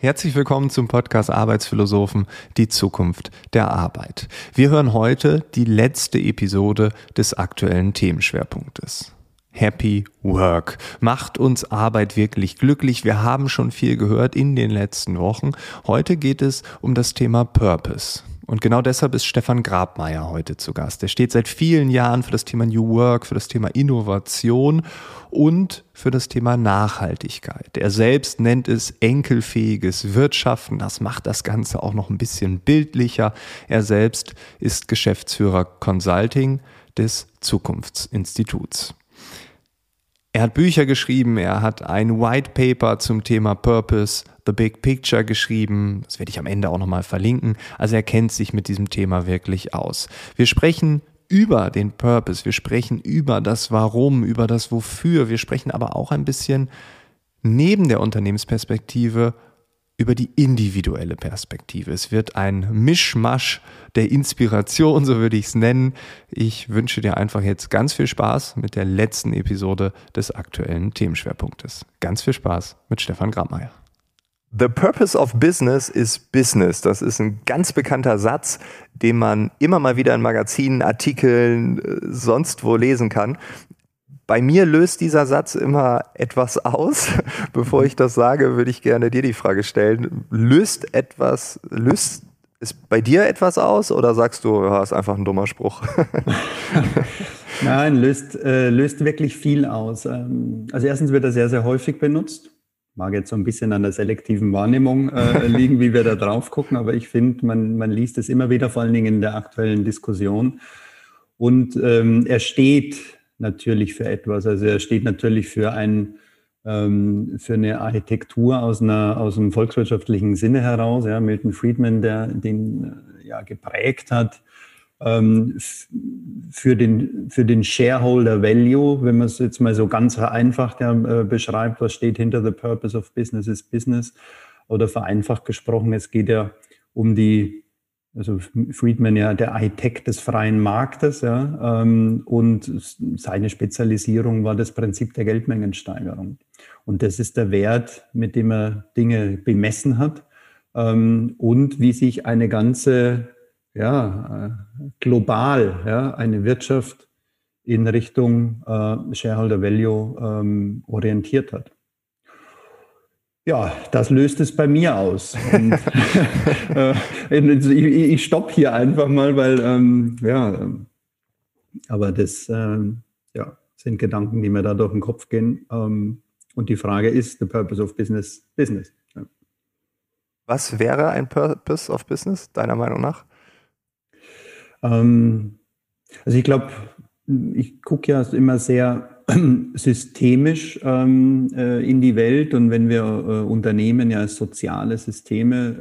Herzlich willkommen zum Podcast Arbeitsphilosophen, die Zukunft der Arbeit. Wir hören heute die letzte Episode des aktuellen Themenschwerpunktes. Happy Work. Macht uns Arbeit wirklich glücklich? Wir haben schon viel gehört in den letzten Wochen. Heute geht es um das Thema Purpose. Und genau deshalb ist Stefan Grabmeier heute zu Gast. Er steht seit vielen Jahren für das Thema New Work, für das Thema Innovation und für das Thema Nachhaltigkeit. Er selbst nennt es enkelfähiges Wirtschaften. Das macht das Ganze auch noch ein bisschen bildlicher. Er selbst ist Geschäftsführer Consulting des Zukunftsinstituts. Er hat Bücher geschrieben, er hat ein White Paper zum Thema Purpose, The Big Picture geschrieben. Das werde ich am Ende auch nochmal verlinken. Also er kennt sich mit diesem Thema wirklich aus. Wir sprechen über den Purpose, wir sprechen über das Warum, über das Wofür. Wir sprechen aber auch ein bisschen neben der Unternehmensperspektive über die individuelle Perspektive. Es wird ein Mischmasch der Inspiration, so würde ich es nennen. Ich wünsche dir einfach jetzt ganz viel Spaß mit der letzten Episode des aktuellen Themenschwerpunktes. Ganz viel Spaß mit Stefan Grabmeier. The purpose of business is business. Das ist ein ganz bekannter Satz, den man immer mal wieder in Magazinen, Artikeln, äh, sonst wo lesen kann. Bei mir löst dieser Satz immer etwas aus. Bevor ich das sage, würde ich gerne dir die Frage stellen. Löst etwas, löst es bei dir etwas aus oder sagst du, ja, ist einfach ein dummer Spruch? Nein, löst, äh, löst wirklich viel aus. Ähm, also erstens wird er sehr, sehr häufig benutzt. Mag jetzt so ein bisschen an der selektiven Wahrnehmung äh, liegen, wie wir da drauf gucken, aber ich finde, man, man liest es immer wieder, vor allen Dingen in der aktuellen Diskussion. Und ähm, er steht natürlich für etwas. Also er steht natürlich für ein ähm, für eine Architektur aus, einer, aus einem volkswirtschaftlichen Sinne heraus. Ja, Milton Friedman, der den äh, ja, geprägt hat, ähm, für, den, für den Shareholder Value, wenn man es jetzt mal so ganz vereinfacht ja, äh, beschreibt, was steht hinter the purpose of business is business, oder vereinfacht gesprochen, es geht ja um die also Friedman ja der Architekt des freien Marktes, ja, ähm, und seine Spezialisierung war das Prinzip der Geldmengensteigerung. Und das ist der Wert, mit dem er Dinge bemessen hat ähm, und wie sich eine ganze, ja, äh, global, ja, eine Wirtschaft in Richtung äh, Shareholder Value ähm, orientiert hat. Ja, das löst es bei mir aus. Und, äh, ich ich stoppe hier einfach mal, weil, ähm, ja, aber das ähm, ja, sind Gedanken, die mir da durch den Kopf gehen. Ähm, und die Frage ist, the purpose of business, business. Ja. Was wäre ein Purpose of Business, deiner Meinung nach? Ähm, also ich glaube, ich gucke ja immer sehr systemisch ähm, äh, in die Welt und wenn wir äh, Unternehmen ja als soziale Systeme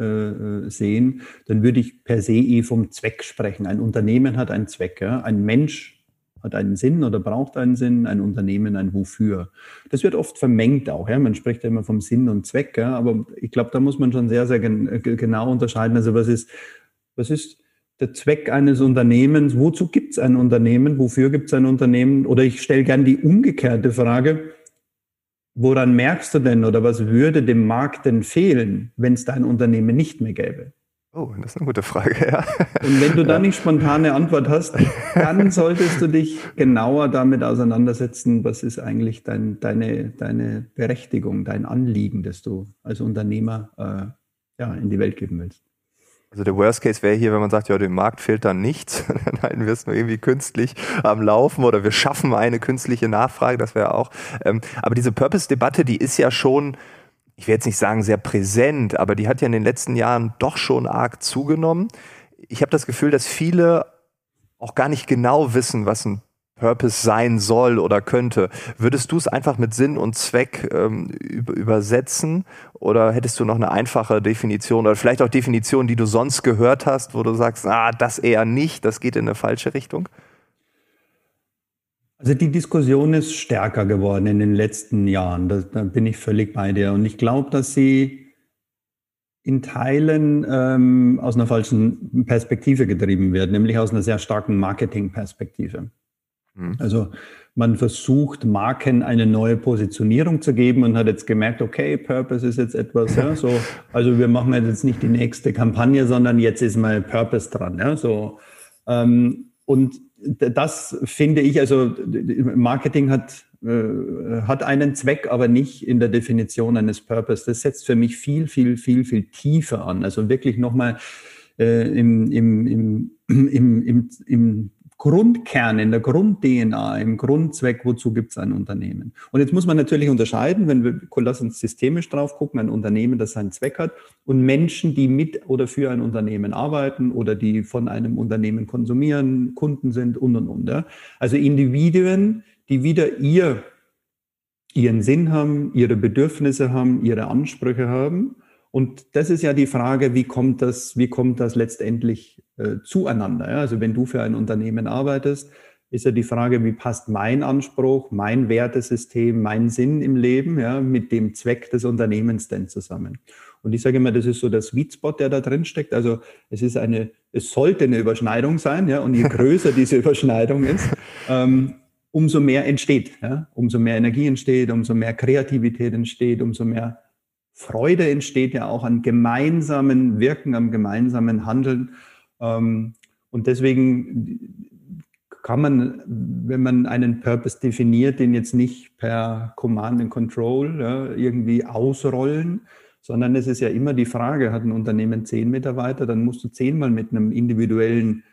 äh, äh, sehen, dann würde ich per se eh vom Zweck sprechen. Ein Unternehmen hat einen Zweck, ja? ein Mensch hat einen Sinn oder braucht einen Sinn, ein Unternehmen ein Wofür. Das wird oft vermengt auch. Ja? Man spricht ja immer vom Sinn und Zweck, ja? aber ich glaube, da muss man schon sehr, sehr gen äh, genau unterscheiden. Also was ist, was ist der Zweck eines Unternehmens, wozu gibt es ein Unternehmen, wofür gibt es ein Unternehmen? Oder ich stelle gern die umgekehrte Frage, woran merkst du denn oder was würde dem Markt denn fehlen, wenn es dein Unternehmen nicht mehr gäbe? Oh, das ist eine gute Frage, ja. Und wenn du da nicht spontane Antwort hast, dann solltest du dich genauer damit auseinandersetzen, was ist eigentlich dein, deine, deine Berechtigung, dein Anliegen, das du als Unternehmer äh, ja, in die Welt geben willst. Also der Worst Case wäre hier, wenn man sagt, ja, dem Markt fehlt dann nichts, dann halten wir es nur irgendwie künstlich am Laufen oder wir schaffen eine künstliche Nachfrage, das wäre auch. Ähm, aber diese Purpose-Debatte, die ist ja schon, ich will jetzt nicht sagen sehr präsent, aber die hat ja in den letzten Jahren doch schon arg zugenommen. Ich habe das Gefühl, dass viele auch gar nicht genau wissen, was ein Purpose sein soll oder könnte. Würdest du es einfach mit Sinn und Zweck ähm, übersetzen oder hättest du noch eine einfache Definition oder vielleicht auch Definitionen, die du sonst gehört hast, wo du sagst, ah, das eher nicht, das geht in eine falsche Richtung? Also die Diskussion ist stärker geworden in den letzten Jahren. Da, da bin ich völlig bei dir. Und ich glaube, dass sie in Teilen ähm, aus einer falschen Perspektive getrieben wird, nämlich aus einer sehr starken Marketingperspektive. Mhm. Also man versucht, Marken eine neue Positionierung zu geben und hat jetzt gemerkt, okay, Purpose ist jetzt etwas, ja, so, also wir machen jetzt nicht die nächste Kampagne, sondern jetzt ist mal Purpose dran, ja, so. Ähm, und das finde ich, also Marketing hat, äh, hat einen Zweck, aber nicht in der Definition eines Purpose. Das setzt für mich viel, viel, viel, viel tiefer an. Also wirklich nochmal äh, im, im, im, im, im, im Grundkern, in der Grund-DNA, im Grundzweck, wozu gibt es ein Unternehmen? Und jetzt muss man natürlich unterscheiden, wenn wir, lass uns systemisch drauf gucken, ein Unternehmen, das seinen Zweck hat und Menschen, die mit oder für ein Unternehmen arbeiten oder die von einem Unternehmen konsumieren, Kunden sind und und und. Also Individuen, die wieder ihr, ihren Sinn haben, ihre Bedürfnisse haben, ihre Ansprüche haben und das ist ja die Frage, wie kommt das, wie kommt das letztendlich äh, zueinander? Ja? Also wenn du für ein Unternehmen arbeitest, ist ja die Frage, wie passt mein Anspruch, mein Wertesystem, mein Sinn im Leben ja, mit dem Zweck des Unternehmens denn zusammen? Und ich sage immer, das ist so der Sweet Spot, der da drin steckt. Also es ist eine, es sollte eine Überschneidung sein, ja, und je größer diese Überschneidung ist, ähm, umso mehr entsteht, ja, umso mehr Energie entsteht, umso mehr Kreativität entsteht, umso mehr Freude entsteht ja auch an gemeinsamen Wirken, am gemeinsamen Handeln. Ähm, und deswegen kann man, wenn man einen Purpose definiert, den jetzt nicht per Command and Control irgendwie ausrollen, sondern es ist ja immer die Frage, hat ein Unternehmen zehn Mitarbeiter, dann musst du zehnmal mit einem individuellen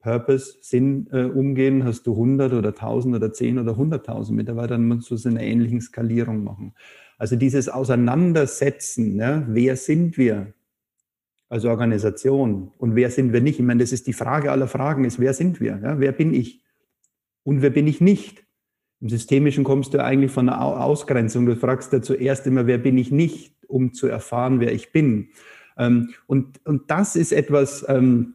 Purpose, Sinn äh, umgehen. Hast du 100 oder 1000 oder 10 oder 100.000 Mitarbeiter, dann musst du es in einer ähnlichen Skalierung machen. Also dieses Auseinandersetzen, ne? wer sind wir als Organisation und wer sind wir nicht? Ich meine, das ist die Frage aller Fragen, ist, wer sind wir? Ja? Wer bin ich? Und wer bin ich nicht? Im Systemischen kommst du eigentlich von einer Ausgrenzung. Du fragst ja zuerst immer, wer bin ich nicht, um zu erfahren, wer ich bin. Ähm, und, und das ist etwas, ähm,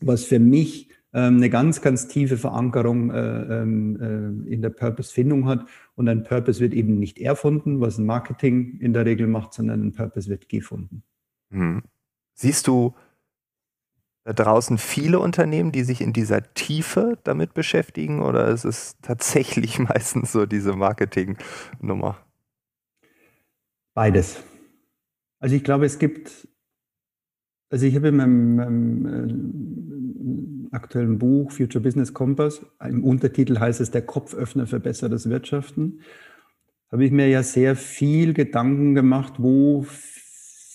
was für mich ähm, eine ganz, ganz tiefe Verankerung äh, äh, in der Purpose-Findung hat. Und ein Purpose wird eben nicht erfunden, was ein Marketing in der Regel macht, sondern ein Purpose wird gefunden. Hm. Siehst du da draußen viele Unternehmen, die sich in dieser Tiefe damit beschäftigen oder ist es tatsächlich meistens so diese Marketing-Nummer? Beides. Also ich glaube, es gibt, also ich habe in meinem, meinem aktuellen Buch Future Business Compass, im Untertitel heißt es Der Kopföffner für besseres Wirtschaften, habe ich mir ja sehr viel Gedanken gemacht, wo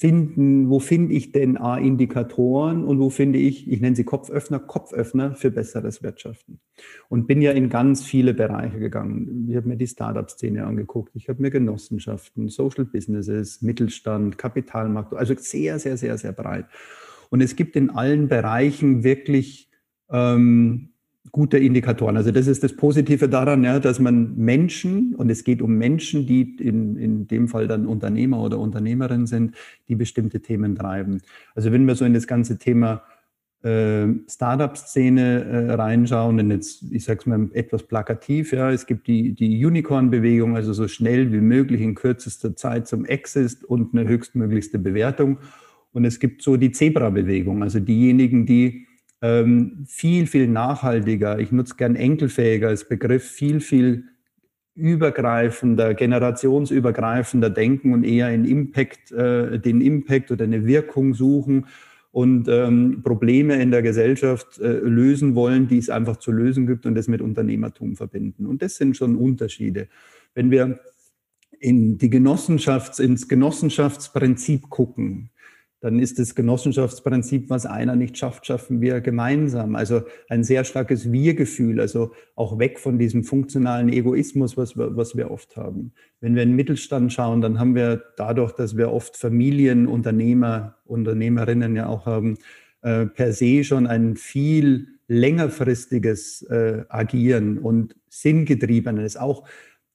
finden, wo finde ich denn A, Indikatoren und wo finde ich, ich nenne sie Kopföffner, Kopföffner für besseres Wirtschaften. Und bin ja in ganz viele Bereiche gegangen. Ich habe mir die Startup-Szene angeguckt, ich habe mir Genossenschaften, Social Businesses, Mittelstand, Kapitalmarkt, also sehr, sehr, sehr, sehr breit. Und es gibt in allen Bereichen wirklich ähm, gute Indikatoren. Also das ist das Positive daran, ja, dass man Menschen, und es geht um Menschen, die in, in dem Fall dann Unternehmer oder Unternehmerin sind, die bestimmte Themen treiben. Also wenn wir so in das ganze Thema äh, Startup-Szene äh, reinschauen, und jetzt, ich sage es mal etwas plakativ, ja, es gibt die, die Unicorn-Bewegung, also so schnell wie möglich in kürzester Zeit zum Exit und eine höchstmöglichste Bewertung. Und es gibt so die Zebra-Bewegung, also diejenigen, die ähm, viel, viel nachhaltiger, ich nutze gern enkelfähiger als Begriff, viel, viel übergreifender, generationsübergreifender denken und eher in Impact, äh, den Impact oder eine Wirkung suchen und ähm, Probleme in der Gesellschaft äh, lösen wollen, die es einfach zu lösen gibt und das mit Unternehmertum verbinden. Und das sind schon Unterschiede. Wenn wir in die Genossenschafts-, ins Genossenschaftsprinzip gucken, dann ist das Genossenschaftsprinzip, was einer nicht schafft, schaffen wir gemeinsam. Also ein sehr starkes Wir-Gefühl, also auch weg von diesem funktionalen Egoismus, was wir, was wir oft haben. Wenn wir in den Mittelstand schauen, dann haben wir dadurch, dass wir oft Familienunternehmer, Unternehmerinnen ja auch haben, äh, per se schon ein viel längerfristiges äh, Agieren und sinngetriebenes, auch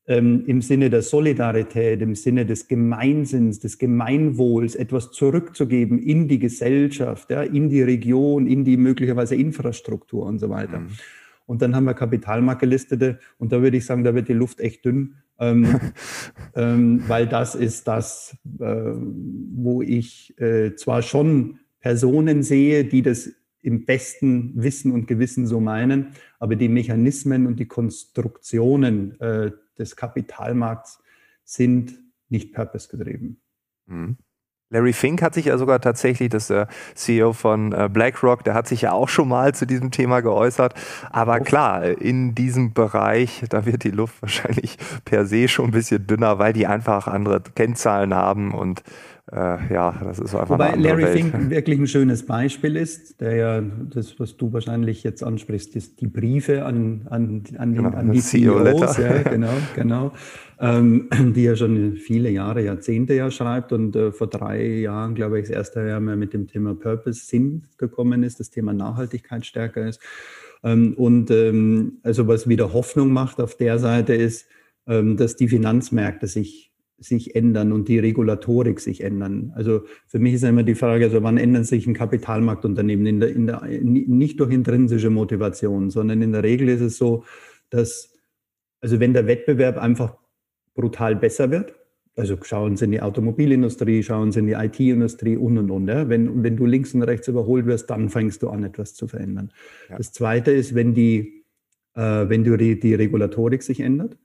im Sinne der Solidarität, im Sinne des Gemeinsinns, des Gemeinwohls etwas zurückzugeben in die Gesellschaft, ja, in die Region, in die möglicherweise Infrastruktur und so weiter. Mhm. Und dann haben wir Kapitalmarktgelistete und da würde ich sagen, da wird die Luft echt dünn, ähm, ähm, weil das ist das, äh, wo ich äh, zwar schon Personen sehe, die das im besten Wissen und Gewissen so meinen, aber die Mechanismen und die Konstruktionen äh, des Kapitalmarkts sind nicht purpose-getrieben. Mhm. Larry Fink hat sich ja sogar tatsächlich, das äh, CEO von äh, BlackRock, der hat sich ja auch schon mal zu diesem Thema geäußert. Aber klar, in diesem Bereich, da wird die Luft wahrscheinlich per se schon ein bisschen dünner, weil die einfach andere Kennzahlen haben und äh, ja, das ist einfach Wobei Larry Welt. Fink wirklich ein schönes Beispiel ist, der ja das, was du wahrscheinlich jetzt ansprichst, ist die Briefe an, an, an, genau, an die CEOs, ja, genau, genau, ähm, die er schon viele Jahre, Jahrzehnte ja schreibt und äh, vor drei Jahren, glaube ich, das erste Jahr mehr mit dem Thema Purpose, Sinn gekommen ist, das Thema Nachhaltigkeit stärker ist. Ähm, und ähm, also was wieder Hoffnung macht auf der Seite ist, ähm, dass die Finanzmärkte sich sich ändern und die Regulatorik sich ändern. Also für mich ist immer die Frage, also wann ändern sich ein Kapitalmarktunternehmen? In der, in der, nicht durch intrinsische Motivation, sondern in der Regel ist es so, dass, also wenn der Wettbewerb einfach brutal besser wird, also schauen Sie in die Automobilindustrie, schauen Sie in die IT-Industrie und und und. Ja. Wenn, wenn du links und rechts überholt wirst, dann fängst du an, etwas zu verändern. Ja. Das Zweite ist, wenn die, äh, wenn die, die Regulatorik sich ändert.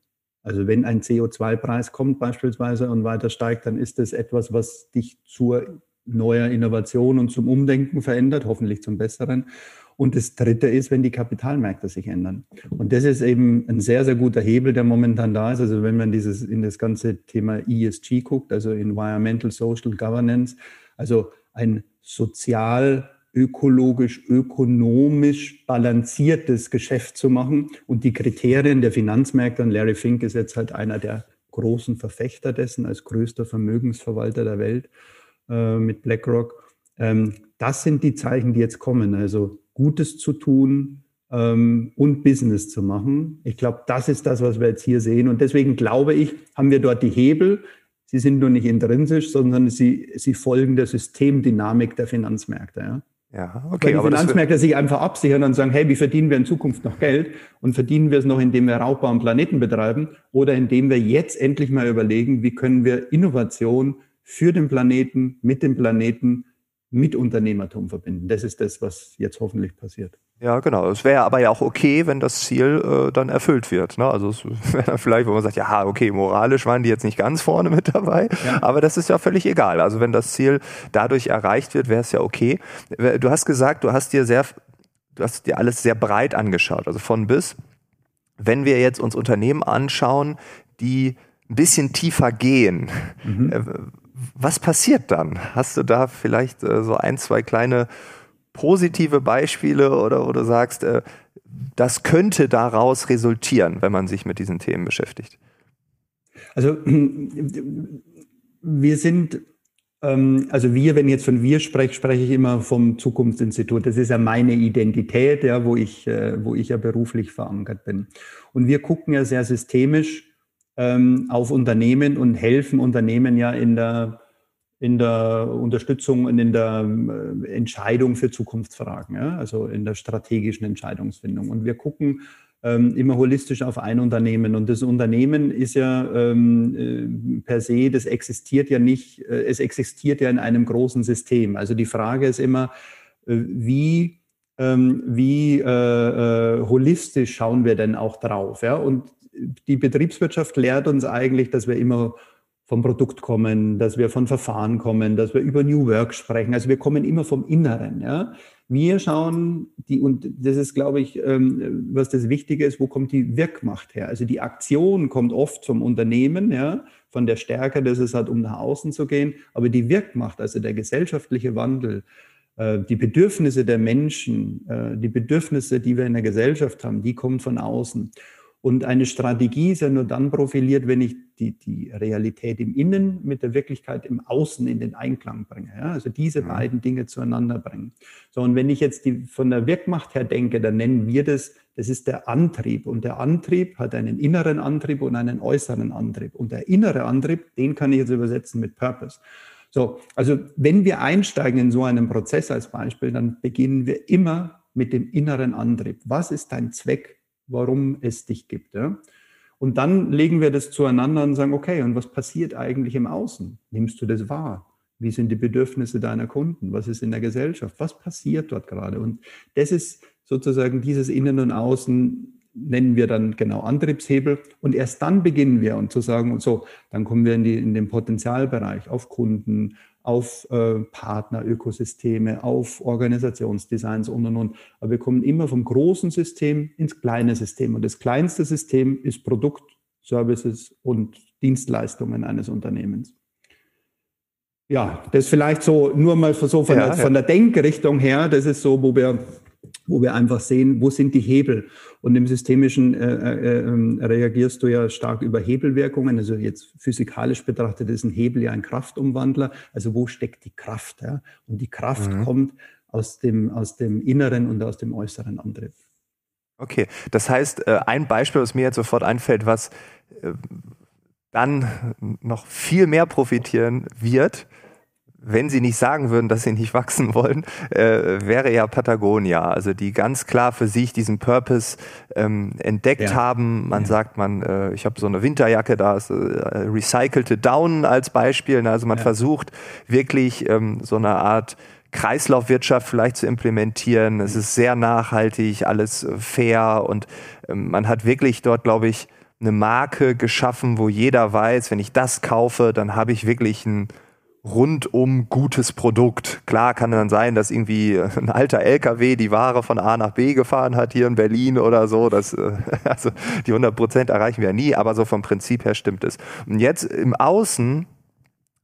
Also wenn ein CO2-Preis kommt beispielsweise und weiter steigt, dann ist das etwas, was dich zur neuer Innovation und zum Umdenken verändert, hoffentlich zum Besseren. Und das Dritte ist, wenn die Kapitalmärkte sich ändern. Und das ist eben ein sehr, sehr guter Hebel, der momentan da ist. Also wenn man dieses, in das ganze Thema ESG guckt, also Environmental Social Governance, also ein sozial ökologisch, ökonomisch balanciertes Geschäft zu machen. Und die Kriterien der Finanzmärkte, und Larry Fink ist jetzt halt einer der großen Verfechter dessen, als größter Vermögensverwalter der Welt äh, mit BlackRock. Ähm, das sind die Zeichen, die jetzt kommen. Also Gutes zu tun ähm, und Business zu machen. Ich glaube, das ist das, was wir jetzt hier sehen. Und deswegen glaube ich, haben wir dort die Hebel. Sie sind nur nicht intrinsisch, sondern sie, sie folgen der Systemdynamik der Finanzmärkte. Ja? Ja, okay. Weil die Finanzmärkte sich einfach absichern und sagen, hey, wie verdienen wir in Zukunft noch Geld? Und verdienen wir es noch, indem wir Raubbau am Planeten betreiben oder indem wir jetzt endlich mal überlegen, wie können wir Innovation für den Planeten, mit dem Planeten mit Unternehmertum verbinden. Das ist das, was jetzt hoffentlich passiert. Ja, genau. Es wäre aber ja auch okay, wenn das Ziel äh, dann erfüllt wird. Ne? Also es wäre dann vielleicht, wo man sagt, ja, okay, moralisch waren die jetzt nicht ganz vorne mit dabei, ja. aber das ist ja völlig egal. Also wenn das Ziel dadurch erreicht wird, wäre es ja okay. Du hast gesagt, du hast dir sehr, du hast dir alles sehr breit angeschaut, also von bis. Wenn wir jetzt uns Unternehmen anschauen, die ein bisschen tiefer gehen, mhm. Äh, was passiert dann? Hast du da vielleicht äh, so ein, zwei kleine positive Beispiele oder, oder sagst, äh, das könnte daraus resultieren, wenn man sich mit diesen Themen beschäftigt? Also wir sind, ähm, also wir, wenn ich jetzt von wir spreche, spreche ich immer vom Zukunftsinstitut. Das ist ja meine Identität, ja, wo ich, äh, wo ich ja beruflich verankert bin. Und wir gucken ja sehr systemisch ähm, auf Unternehmen und helfen Unternehmen ja in der, in der Unterstützung und in der äh, Entscheidung für Zukunftsfragen, ja? also in der strategischen Entscheidungsfindung. Und wir gucken ähm, immer holistisch auf ein Unternehmen. Und das Unternehmen ist ja ähm, äh, per se, das existiert ja nicht, äh, es existiert ja in einem großen System. Also die Frage ist immer, äh, wie ähm, wie äh, äh, holistisch schauen wir denn auch drauf? Ja? Und die Betriebswirtschaft lehrt uns eigentlich, dass wir immer vom Produkt kommen, dass wir von Verfahren kommen, dass wir über New Work sprechen. Also wir kommen immer vom Inneren. Ja? Wir schauen, die, und das ist, glaube ich, ähm, was das Wichtige ist, wo kommt die Wirkmacht her? Also die Aktion kommt oft vom Unternehmen, ja, von der Stärke, dass es hat, um nach außen zu gehen. Aber die Wirkmacht, also der gesellschaftliche Wandel, äh, die Bedürfnisse der Menschen, äh, die Bedürfnisse, die wir in der Gesellschaft haben, die kommen von außen. Und eine Strategie ist ja nur dann profiliert, wenn ich die, die Realität im Innen mit der Wirklichkeit im Außen in den Einklang bringe. Ja? Also diese mhm. beiden Dinge zueinander bringen. So, und wenn ich jetzt die, von der Wirkmacht her denke, dann nennen wir das, das ist der Antrieb. Und der Antrieb hat einen inneren Antrieb und einen äußeren Antrieb. Und der innere Antrieb, den kann ich jetzt übersetzen mit Purpose. So, also wenn wir einsteigen in so einen Prozess als Beispiel, dann beginnen wir immer mit dem inneren Antrieb. Was ist dein Zweck, warum es dich gibt? Ja? Und dann legen wir das zueinander und sagen, okay, und was passiert eigentlich im Außen? Nimmst du das wahr? Wie sind die Bedürfnisse deiner Kunden? Was ist in der Gesellschaft? Was passiert dort gerade? Und das ist sozusagen dieses Innen und Außen nennen wir dann genau Antriebshebel. Und erst dann beginnen wir und zu sagen, so, dann kommen wir in, die, in den Potenzialbereich auf Kunden, auf äh, Partnerökosysteme, auf Organisationsdesigns und und und. Aber wir kommen immer vom großen System ins kleine System. Und das kleinste System ist Produkt, Services und Dienstleistungen eines Unternehmens. Ja, das vielleicht so nur mal so von, ja, der, ja. von der Denkrichtung her, das ist so, wo wir wo wir einfach sehen, wo sind die Hebel. Und im Systemischen äh, äh, ähm, reagierst du ja stark über Hebelwirkungen. Also jetzt physikalisch betrachtet ist ein Hebel ja ein Kraftumwandler. Also wo steckt die Kraft? Ja? Und die Kraft mhm. kommt aus dem, aus dem inneren und aus dem äußeren Antrieb. Okay, das heißt, äh, ein Beispiel, was mir jetzt sofort einfällt, was äh, dann noch viel mehr profitieren wird, wenn sie nicht sagen würden, dass sie nicht wachsen wollen, äh, wäre ja Patagonia. Also die ganz klar für sich diesen Purpose ähm, entdeckt ja. haben. Man ja. sagt, man, äh, ich habe so eine Winterjacke, da ist äh, recycelte Down als Beispiel. Also man ja. versucht wirklich ähm, so eine Art Kreislaufwirtschaft vielleicht zu implementieren. Es ist sehr nachhaltig, alles äh, fair und ähm, man hat wirklich dort, glaube ich, eine Marke geschaffen, wo jeder weiß, wenn ich das kaufe, dann habe ich wirklich ein rundum gutes Produkt. Klar kann dann sein, dass irgendwie ein alter LKW die Ware von A nach B gefahren hat hier in Berlin oder so. Das, äh, also die 100 Prozent erreichen wir nie, aber so vom Prinzip her stimmt es. Und jetzt im Außen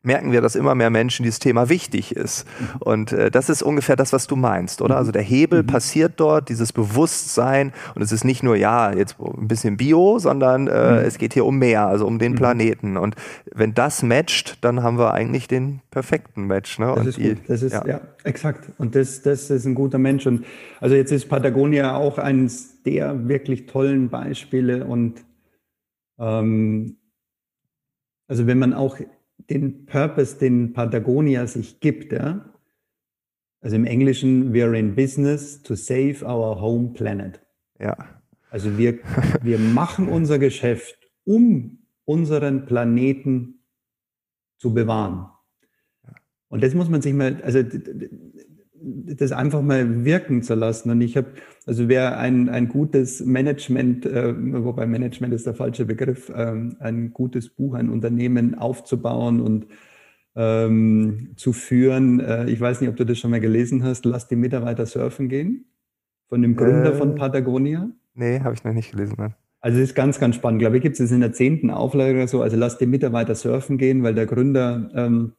merken wir, dass immer mehr Menschen dieses Thema wichtig ist. Und äh, das ist ungefähr das, was du meinst, oder? Also der Hebel mhm. passiert dort, dieses Bewusstsein. Und es ist nicht nur, ja, jetzt ein bisschen Bio, sondern äh, mhm. es geht hier um mehr, also um den mhm. Planeten. Und wenn das matcht, dann haben wir eigentlich den perfekten Match. Ne? Das und ist gut. Das ist, ja. ja, exakt. Und das, das ist ein guter Mensch. Und also jetzt ist Patagonia auch eines der wirklich tollen Beispiele und ähm, also wenn man auch den Purpose, den Patagonia sich gibt. Ja? Also im Englischen, we are in business to save our home planet. Ja. Also wir, wir machen unser Geschäft, um unseren Planeten zu bewahren. Und das muss man sich mal, also das einfach mal wirken zu lassen. Und ich habe, also wer ein, ein gutes Management, äh, wobei Management ist der falsche Begriff, ähm, ein gutes Buch, ein Unternehmen aufzubauen und ähm, zu führen. Äh, ich weiß nicht, ob du das schon mal gelesen hast. Lass die Mitarbeiter surfen gehen. Von dem Gründer äh, von Patagonia. Nee, habe ich noch nicht gelesen. Nein. Also es ist ganz, ganz spannend. Ich glaube, ich gibt es in der zehnten Auflage oder so. Also lass die Mitarbeiter surfen gehen, weil der Gründer ähm,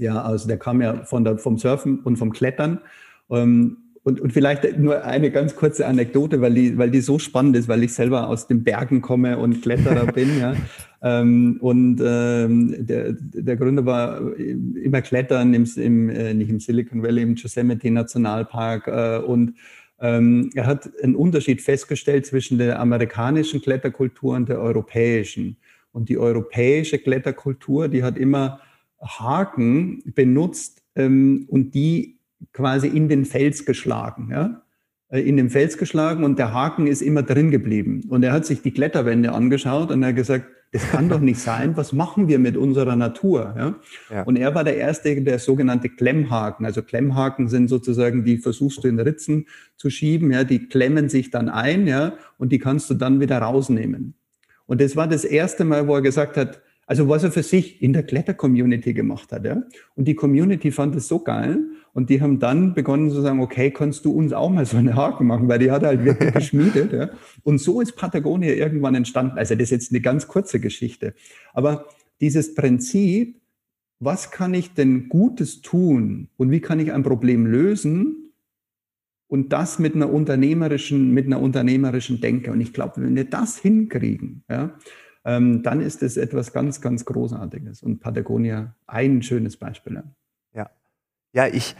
ja, also der kam ja von der, vom Surfen und vom Klettern. Ähm, und, und vielleicht nur eine ganz kurze Anekdote, weil die, weil die so spannend ist, weil ich selber aus den Bergen komme und Kletterer bin. Ja. Ähm, und ähm, der, der Gründer war immer Klettern, im, im, äh, nicht im Silicon Valley, im Yosemite Nationalpark. Äh, und ähm, er hat einen Unterschied festgestellt zwischen der amerikanischen Kletterkultur und der europäischen. Und die europäische Kletterkultur, die hat immer Haken benutzt ähm, und die quasi in den Fels geschlagen. Ja? Äh, in den Fels geschlagen und der Haken ist immer drin geblieben. Und er hat sich die Kletterwände angeschaut und er hat gesagt, das kann doch nicht sein. Was machen wir mit unserer Natur? Ja? ja? Und er war der Erste, der sogenannte Klemmhaken. Also Klemmhaken sind sozusagen, die versuchst du in Ritzen zu schieben. Ja? Die klemmen sich dann ein ja? und die kannst du dann wieder rausnehmen. Und das war das erste Mal, wo er gesagt hat, also was er für sich in der Kletter-Community gemacht hat. Ja? Und die Community fand es so geil. Und die haben dann begonnen zu sagen, okay, kannst du uns auch mal so eine Haken machen, weil die hat halt wirklich geschmiedet. Ja? Und so ist Patagonia irgendwann entstanden. Also das ist jetzt eine ganz kurze Geschichte. Aber dieses Prinzip, was kann ich denn Gutes tun und wie kann ich ein Problem lösen? Und das mit einer unternehmerischen, mit einer unternehmerischen Denke. Und ich glaube, wenn wir das hinkriegen, ja, dann ist es etwas ganz, ganz Großartiges. Und Patagonia ein schönes Beispiel. Ja, ja ich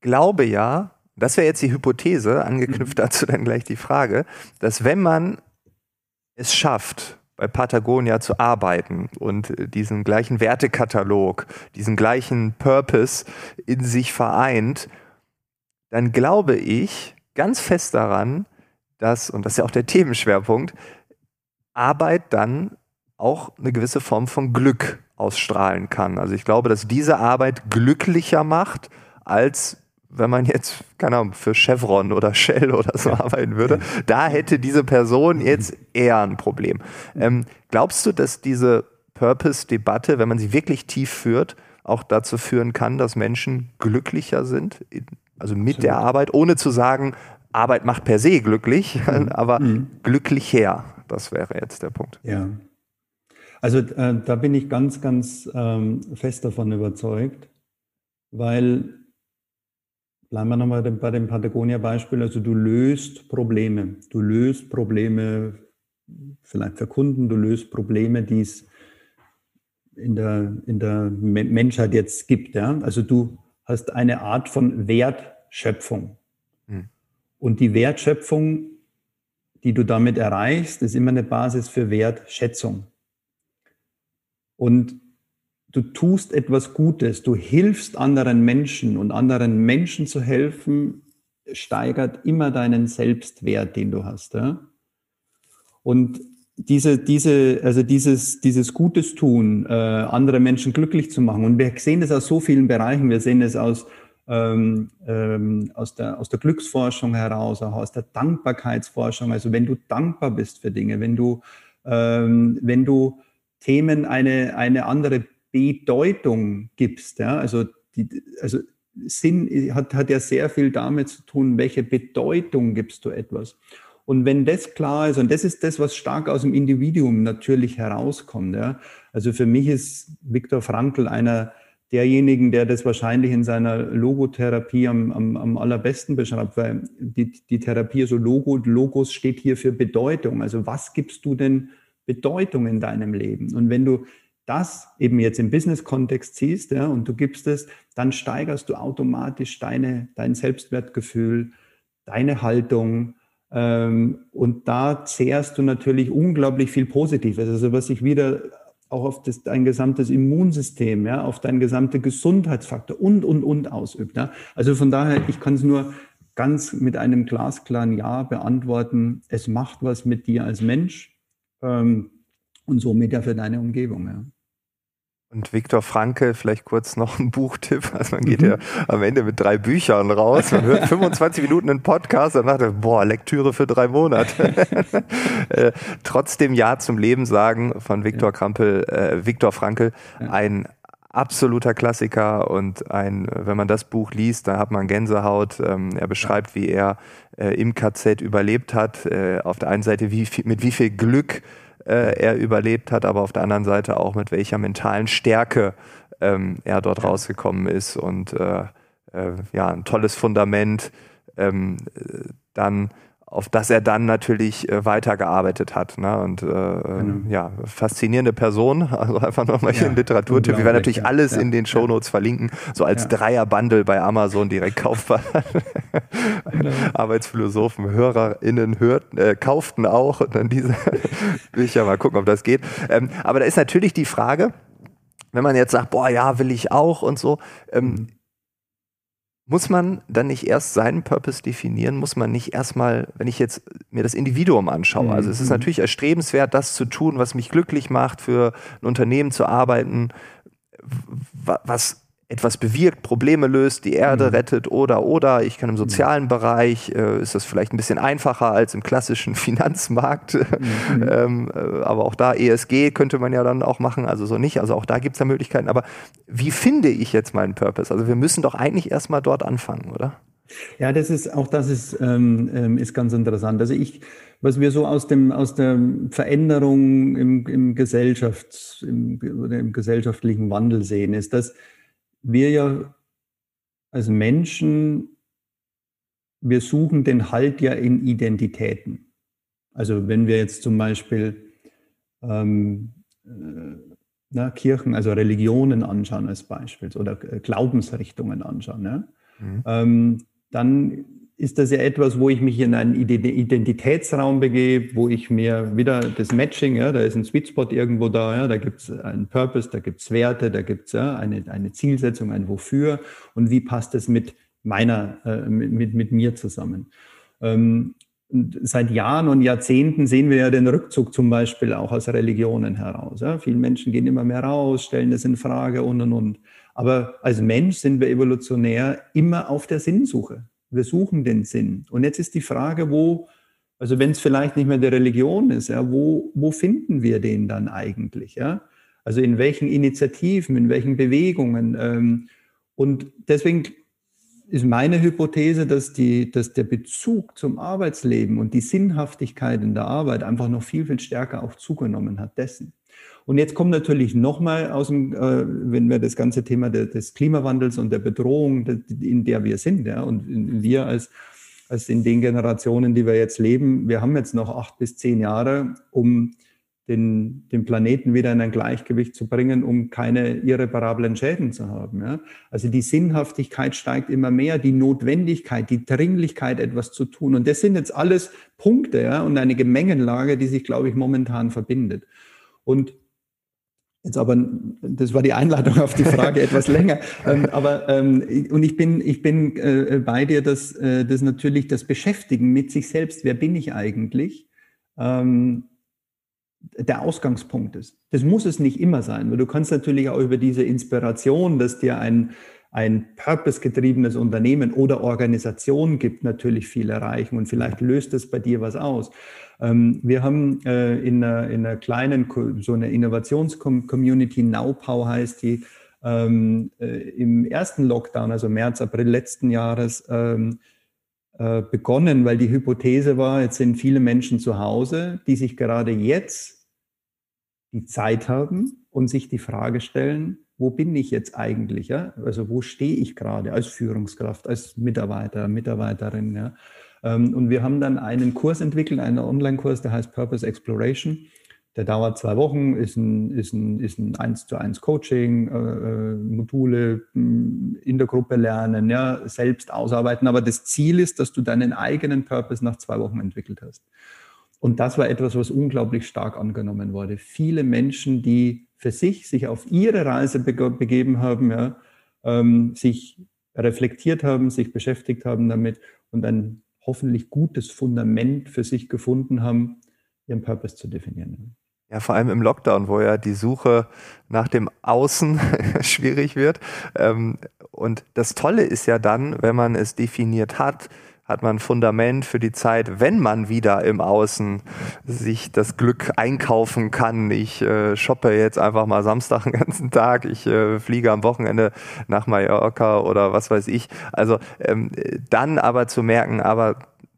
glaube ja, das wäre jetzt die Hypothese, angeknüpft mhm. dazu dann gleich die Frage, dass wenn man es schafft, bei Patagonia zu arbeiten und diesen gleichen Wertekatalog, diesen gleichen Purpose in sich vereint, dann glaube ich ganz fest daran, dass, und das ist ja auch der Themenschwerpunkt, Arbeit dann auch eine gewisse Form von Glück ausstrahlen kann. Also ich glaube, dass diese Arbeit glücklicher macht, als wenn man jetzt, keine Ahnung, für Chevron oder Shell oder so arbeiten würde. Da hätte diese Person jetzt eher ein Problem. Ähm, glaubst du, dass diese Purpose-Debatte, wenn man sie wirklich tief führt, auch dazu führen kann, dass Menschen glücklicher sind, also mit der Arbeit, ohne zu sagen, Arbeit macht per se glücklich, mhm. aber mhm. glücklich her. Das wäre jetzt der Punkt. Ja. Also äh, da bin ich ganz, ganz ähm, fest davon überzeugt, weil, bleiben wir nochmal bei dem Patagonia-Beispiel, also du löst Probleme. Du löst Probleme vielleicht für Kunden, du löst Probleme, die es in der, in der Menschheit jetzt gibt. Ja? Also du hast eine Art von Wertschöpfung. Hm. Und die Wertschöpfung, die du damit erreichst, ist immer eine Basis für Wertschätzung. Und du tust etwas Gutes, du hilfst anderen Menschen und anderen Menschen zu helfen, steigert immer deinen Selbstwert, den du hast. Ja? Und diese, diese, also dieses, dieses Gutes tun, äh, andere Menschen glücklich zu machen. Und wir sehen das aus so vielen Bereichen. Wir sehen es aus, ähm, ähm, aus, der, aus der Glücksforschung heraus, auch aus der Dankbarkeitsforschung. Also wenn du dankbar bist für Dinge, wenn du, ähm, wenn du Themen eine, eine andere Bedeutung gibst, ja, also, die, also Sinn hat, hat ja sehr viel damit zu tun, welche Bedeutung gibst du etwas. Und wenn das klar ist, und das ist das, was stark aus dem Individuum natürlich herauskommt. Ja. Also für mich ist Viktor Frankl einer derjenigen, der das wahrscheinlich in seiner Logotherapie am, am, am allerbesten beschreibt, weil die, die Therapie, so Logo, Logos steht hier für Bedeutung. Also was gibst du denn Bedeutung in deinem Leben? Und wenn du das eben jetzt im Business-Kontext siehst ja, und du gibst es, dann steigerst du automatisch deine, dein Selbstwertgefühl, deine Haltung, ähm, und da zehrst du natürlich unglaublich viel Positives, also was sich wieder auch auf das, dein gesamtes Immunsystem, ja, auf dein gesamte Gesundheitsfaktor und, und, und ausübt. Ja. Also von daher, ich kann es nur ganz mit einem glasklaren Ja beantworten. Es macht was mit dir als Mensch ähm, und somit ja für deine Umgebung. Ja. Und Viktor Franke, vielleicht kurz noch ein Buchtipp. Also man geht mhm. ja am Ende mit drei Büchern raus. Man hört 25 Minuten einen Podcast und dachte, boah, Lektüre für drei Monate. äh, trotzdem Ja zum Leben sagen von Viktor Krampel, äh, Viktor Frankel, ja. ein absoluter Klassiker und ein, wenn man das Buch liest, da hat man Gänsehaut. Ähm, er beschreibt, wie er äh, im KZ überlebt hat. Äh, auf der einen Seite wie, mit wie viel Glück äh, er überlebt hat, aber auf der anderen Seite auch mit welcher mentalen Stärke ähm, er dort ja. rausgekommen ist und äh, äh, ja, ein tolles Fundament ähm, dann auf das er dann natürlich äh, weitergearbeitet hat. Ne? Und äh, genau. ja, faszinierende Person. Also einfach nochmal hier ja, ein Literaturtipp. Wir werden natürlich ja, alles ja, in den Shownotes verlinken, so als Dreier-Bundle bei Amazon direkt kaufbar. genau. Arbeitsphilosophen, HörerInnen hört, äh, kauften auch und dann diese Bücher. Mal gucken, ob das geht. Ähm, aber da ist natürlich die Frage, wenn man jetzt sagt, boah, ja, will ich auch und so, ähm, mhm. Muss man dann nicht erst seinen Purpose definieren? Muss man nicht erstmal, wenn ich jetzt mir das Individuum anschaue, also es ist mhm. natürlich erstrebenswert, das zu tun, was mich glücklich macht, für ein Unternehmen zu arbeiten, was etwas bewirkt, Probleme löst, die Erde mhm. rettet oder oder. Ich kann im sozialen mhm. Bereich, äh, ist das vielleicht ein bisschen einfacher als im klassischen Finanzmarkt. Mhm. ähm, äh, aber auch da ESG könnte man ja dann auch machen, also so nicht. Also auch da gibt es ja Möglichkeiten. Aber wie finde ich jetzt meinen Purpose? Also wir müssen doch eigentlich erstmal dort anfangen, oder? Ja, das ist auch das ist, ähm, ähm, ist ganz interessant. Also ich, was wir so aus dem aus der Veränderung im, im Gesellschafts im, oder im gesellschaftlichen Wandel sehen, ist, dass wir ja als Menschen, wir suchen den Halt ja in Identitäten. Also wenn wir jetzt zum Beispiel ähm, äh, na, Kirchen, also Religionen anschauen als Beispiel oder Glaubensrichtungen anschauen, ja, mhm. ähm, dann ist das ja etwas, wo ich mich in einen Identitätsraum begebe, wo ich mir wieder das Matching, ja, da ist ein Sweet Spot irgendwo da, ja, da gibt es einen Purpose, da gibt es Werte, da gibt es ja, eine, eine Zielsetzung, ein Wofür und wie passt das mit meiner, äh, mit, mit mir zusammen. Ähm, seit Jahren und Jahrzehnten sehen wir ja den Rückzug zum Beispiel auch aus Religionen heraus. Ja? Viele Menschen gehen immer mehr raus, stellen das in Frage und und und. Aber als Mensch sind wir evolutionär immer auf der Sinnsuche. Wir suchen den Sinn. Und jetzt ist die Frage, wo, also wenn es vielleicht nicht mehr die Religion ist, ja, wo, wo finden wir den dann eigentlich? Ja? Also in welchen Initiativen, in welchen Bewegungen? Ähm, und deswegen ist meine Hypothese, dass, die, dass der Bezug zum Arbeitsleben und die Sinnhaftigkeit in der Arbeit einfach noch viel, viel stärker auch zugenommen hat dessen. Und jetzt kommt natürlich nochmal aus dem, äh, wenn wir das ganze Thema de, des Klimawandels und der Bedrohung, in der wir sind, ja, und wir als, als in den Generationen, die wir jetzt leben, wir haben jetzt noch acht bis zehn Jahre, um den, den Planeten wieder in ein Gleichgewicht zu bringen, um keine irreparablen Schäden zu haben. Ja? Also die Sinnhaftigkeit steigt immer mehr, die Notwendigkeit, die Dringlichkeit, etwas zu tun. Und das sind jetzt alles Punkte ja? und eine Gemengenlage, die sich, glaube ich, momentan verbindet. Und Jetzt aber, das war die Einladung auf die Frage etwas länger. Ähm, aber ähm, und ich bin, ich bin äh, bei dir, dass äh, das natürlich das Beschäftigen mit sich selbst, wer bin ich eigentlich, ähm, der Ausgangspunkt ist. Das muss es nicht immer sein, weil du kannst natürlich auch über diese Inspiration, dass dir ein, ein purpose-getriebenes Unternehmen oder Organisation gibt, natürlich viel erreichen und vielleicht löst es bei dir was aus. Ähm, wir haben äh, in, einer, in einer kleinen, so einer Innovations-Community, heißt die, ähm, äh, im ersten Lockdown, also März, April letzten Jahres, ähm, äh, begonnen, weil die Hypothese war, jetzt sind viele Menschen zu Hause, die sich gerade jetzt die Zeit haben und sich die Frage stellen, wo bin ich jetzt eigentlich? Ja? Also wo stehe ich gerade als Führungskraft, als Mitarbeiter, Mitarbeiterin? Ja? Ähm, und wir haben dann einen Kurs entwickelt, einen Online-Kurs, der heißt Purpose Exploration. Der dauert zwei Wochen, ist ein, ist ein, ist ein 1 zu 1 Coaching, äh, äh Module hm, in der Gruppe lernen, ja, selbst ausarbeiten. Aber das Ziel ist, dass du deinen eigenen Purpose nach zwei Wochen entwickelt hast. Und das war etwas, was unglaublich stark angenommen wurde. Viele Menschen, die für sich sich auf ihre Reise begeben haben, ja, ähm, sich reflektiert haben, sich beschäftigt haben damit und ein hoffentlich gutes Fundament für sich gefunden haben, ihren Purpose zu definieren. Ja, vor allem im Lockdown, wo ja die Suche nach dem Außen schwierig wird. Ähm, und das Tolle ist ja dann, wenn man es definiert hat, hat man ein Fundament für die Zeit, wenn man wieder im Außen sich das Glück einkaufen kann. Ich äh, shoppe jetzt einfach mal Samstag den ganzen Tag, ich äh, fliege am Wochenende nach Mallorca oder was weiß ich. Also ähm, dann aber zu merken, aber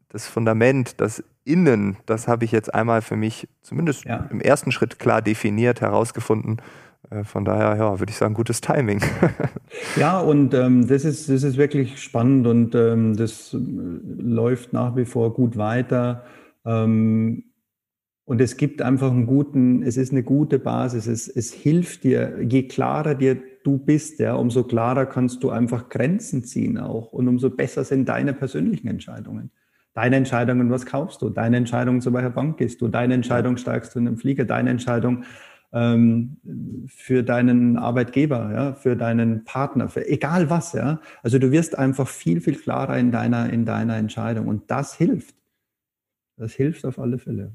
das Fundament, das Innen, das habe ich jetzt einmal für mich zumindest ja. im ersten Schritt klar definiert, herausgefunden. Äh, von daher, ja, würde ich sagen, gutes Timing. ja, und ähm, das, ist, das ist wirklich spannend und ähm, das äh, läuft nach wie vor gut weiter. Ähm, und es gibt einfach einen guten, es ist eine gute Basis. Es, es hilft dir, je klarer dir du bist, ja, umso klarer kannst du einfach Grenzen ziehen auch. Und umso besser sind deine persönlichen Entscheidungen. Deine Entscheidungen, was kaufst du? Deine Entscheidung, zu welcher Bank gehst du? Deine Entscheidung, steigst du in den Flieger? Deine Entscheidung ähm, für deinen Arbeitgeber, ja, für deinen Partner, für egal was, ja. Also du wirst einfach viel, viel klarer in deiner, in deiner Entscheidung und das hilft. Das hilft auf alle Fälle.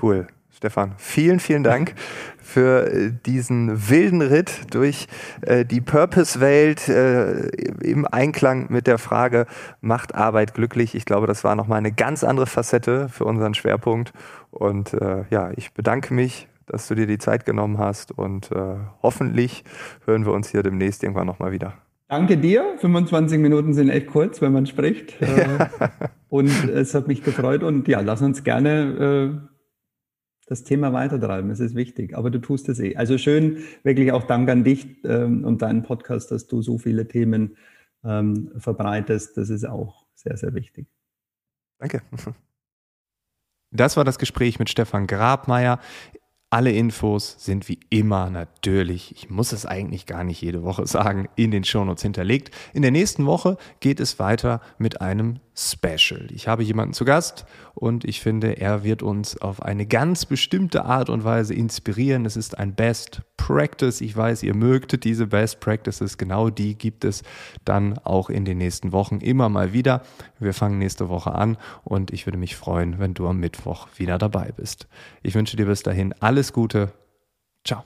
Cool. Stefan, vielen, vielen Dank für äh, diesen wilden Ritt durch äh, die Purpose-Welt äh, im Einklang mit der Frage, macht Arbeit glücklich? Ich glaube, das war nochmal eine ganz andere Facette für unseren Schwerpunkt. Und äh, ja, ich bedanke mich, dass du dir die Zeit genommen hast und äh, hoffentlich hören wir uns hier demnächst irgendwann nochmal wieder. Danke dir. 25 Minuten sind echt kurz, wenn man spricht. Äh, und es hat mich gefreut und ja, lass uns gerne das Thema weitertreiben. Es ist wichtig, aber du tust es eh. Also schön, wirklich auch Dank an dich ähm, und deinen Podcast, dass du so viele Themen ähm, verbreitest. Das ist auch sehr, sehr wichtig. Danke. Das war das Gespräch mit Stefan Grabmeier. Alle Infos sind wie immer natürlich, ich muss es eigentlich gar nicht jede Woche sagen, in den Shownotes hinterlegt. In der nächsten Woche geht es weiter mit einem Special. Ich habe jemanden zu Gast und ich finde, er wird uns auf eine ganz bestimmte Art und Weise inspirieren. Es ist ein Best Practice. Ich weiß, ihr mögt diese Best Practices. Genau die gibt es dann auch in den nächsten Wochen immer mal wieder. Wir fangen nächste Woche an und ich würde mich freuen, wenn du am Mittwoch wieder dabei bist. Ich wünsche dir bis dahin alles Gute. Ciao.